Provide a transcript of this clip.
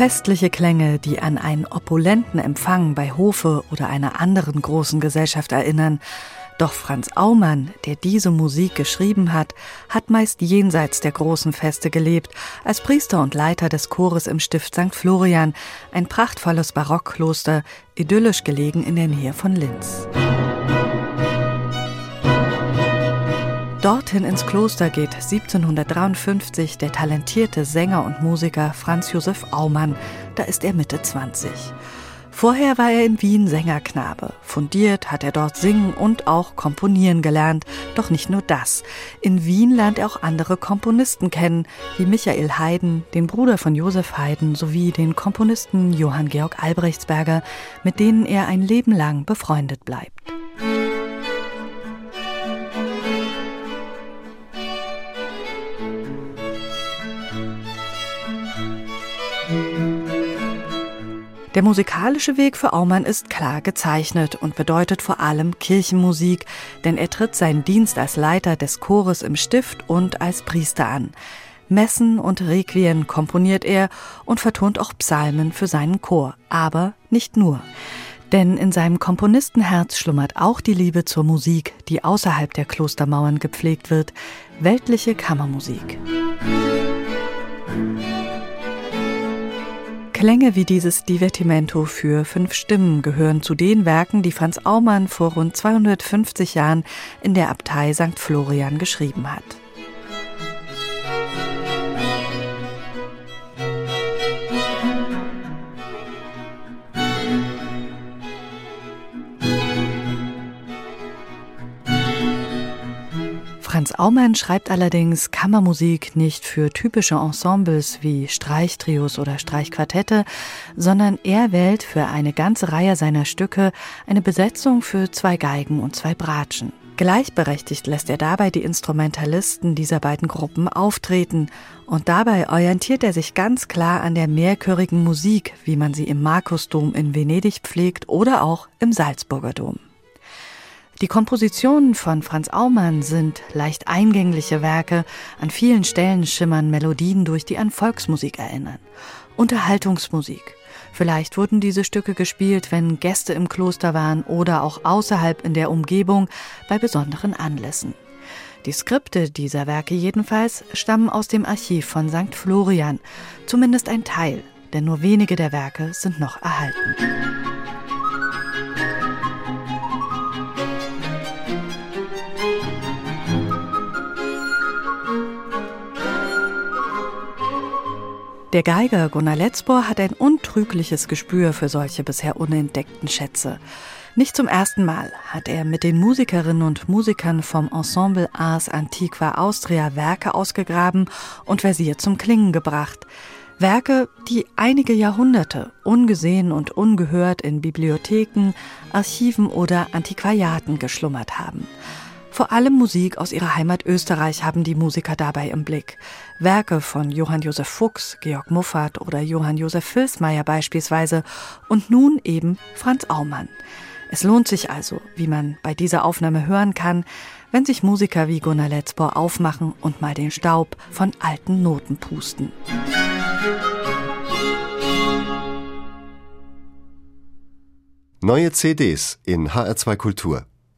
Festliche Klänge, die an einen opulenten Empfang bei Hofe oder einer anderen großen Gesellschaft erinnern. Doch Franz Aumann, der diese Musik geschrieben hat, hat meist jenseits der großen Feste gelebt, als Priester und Leiter des Chores im Stift St. Florian, ein prachtvolles Barockkloster, idyllisch gelegen in der Nähe von Linz. Dorthin ins Kloster geht 1753 der talentierte Sänger und Musiker Franz Josef Aumann, da ist er Mitte 20. Vorher war er in Wien Sängerknabe. Fundiert hat er dort singen und auch komponieren gelernt. Doch nicht nur das. In Wien lernt er auch andere Komponisten kennen, wie Michael Haydn, den Bruder von Josef Haydn, sowie den Komponisten Johann Georg Albrechtsberger, mit denen er ein Leben lang befreundet bleibt. Der musikalische Weg für Aumann ist klar gezeichnet und bedeutet vor allem Kirchenmusik, denn er tritt seinen Dienst als Leiter des Chores im Stift und als Priester an. Messen und Requien komponiert er und vertont auch Psalmen für seinen Chor, aber nicht nur. Denn in seinem Komponistenherz schlummert auch die Liebe zur Musik, die außerhalb der Klostermauern gepflegt wird, weltliche Kammermusik. Klänge wie dieses Divertimento für fünf Stimmen gehören zu den Werken, die Franz Aumann vor rund 250 Jahren in der Abtei St. Florian geschrieben hat. Franz Aumann schreibt allerdings Kammermusik nicht für typische Ensembles wie Streichtrios oder Streichquartette, sondern er wählt für eine ganze Reihe seiner Stücke eine Besetzung für zwei Geigen und zwei Bratschen. Gleichberechtigt lässt er dabei die Instrumentalisten dieser beiden Gruppen auftreten und dabei orientiert er sich ganz klar an der mehrchörigen Musik, wie man sie im Markusdom in Venedig pflegt oder auch im Salzburger Dom. Die Kompositionen von Franz Aumann sind leicht eingängliche Werke, an vielen Stellen schimmern Melodien durch, die an Volksmusik erinnern. Unterhaltungsmusik. Vielleicht wurden diese Stücke gespielt, wenn Gäste im Kloster waren oder auch außerhalb in der Umgebung bei besonderen Anlässen. Die Skripte dieser Werke jedenfalls stammen aus dem Archiv von St. Florian, zumindest ein Teil, denn nur wenige der Werke sind noch erhalten. Der Geiger Gunnar Letzbohr hat ein untrügliches Gespür für solche bisher unentdeckten Schätze. Nicht zum ersten Mal hat er mit den Musikerinnen und Musikern vom Ensemble Ars Antiqua Austria Werke ausgegraben und versiert zum Klingen gebracht. Werke, die einige Jahrhunderte ungesehen und ungehört in Bibliotheken, Archiven oder Antiquariaten geschlummert haben. Vor allem Musik aus ihrer Heimat Österreich haben die Musiker dabei im Blick. Werke von Johann Josef Fuchs, Georg Muffat oder Johann Josef Filsmeier beispielsweise und nun eben Franz Aumann. Es lohnt sich also, wie man bei dieser Aufnahme hören kann, wenn sich Musiker wie Gunnar Letzbohr aufmachen und mal den Staub von alten Noten pusten. Neue CDs in HR2 Kultur